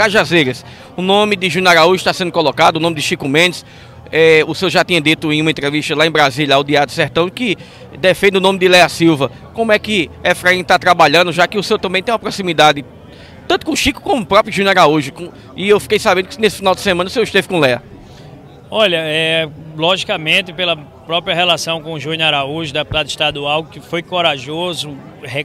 Cajazeiras. O nome de Júnior Araújo está sendo colocado, o nome de Chico Mendes. É, o senhor já tinha dito em uma entrevista lá em Brasília, ao Diário Sertão, que defende o nome de Léa Silva. Como é que Efraim está trabalhando, já que o senhor também tem uma proximidade, tanto com o Chico como o próprio Júnior Araújo. Com, e eu fiquei sabendo que nesse final de semana o senhor esteve com Léa. Olha, é, logicamente, pela própria relação com o Júnior Araújo, deputado estadual, que foi corajoso,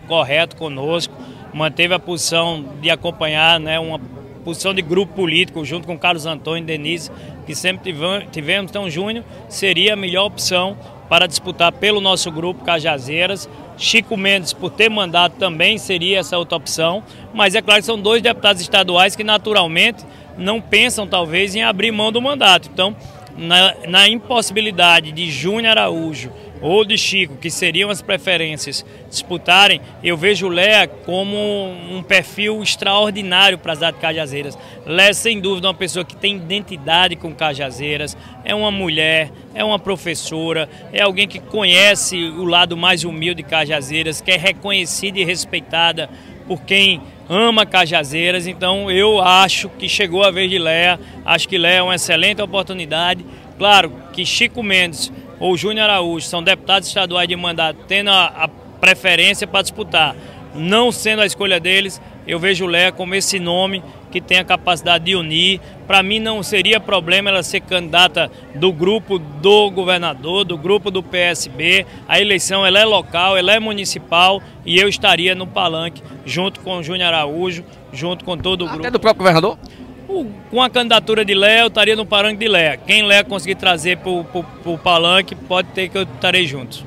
correto conosco, manteve a posição de acompanhar né, uma posição de grupo político, junto com Carlos Antônio e Denise, que sempre tivemos. Então, Júnior seria a melhor opção para disputar pelo nosso grupo Cajazeiras. Chico Mendes, por ter mandato, também seria essa outra opção. Mas é claro que são dois deputados estaduais que, naturalmente, não pensam, talvez, em abrir mão do mandato. Então, na, na impossibilidade de Júnior Araújo ou de Chico, que seriam as preferências, disputarem, eu vejo o Léa como um perfil extraordinário para as de Cajazeiras. Léa, sem dúvida, é uma pessoa que tem identidade com Cajazeiras, é uma mulher, é uma professora, é alguém que conhece o lado mais humilde de Cajazeiras, que é reconhecida e respeitada por quem ama Cajazeiras, então eu acho que chegou a vez de Léa, acho que Léa é uma excelente oportunidade. Claro que Chico Mendes ou Júnior Araújo são deputados estaduais de mandato, tendo a, a preferência para disputar, não sendo a escolha deles, eu vejo Léa como esse nome que tem a capacidade de unir. Para mim não seria problema ela ser candidata do grupo do governador, do grupo do PSB. A eleição ela é local, ela é municipal e eu estaria no palanque junto com o Júnior Araújo, junto com todo o grupo. Até do próprio governador? Com a candidatura de Léa, eu estaria no palanque de Léa. Quem Léa conseguir trazer para o palanque, pode ter que eu estarei juntos.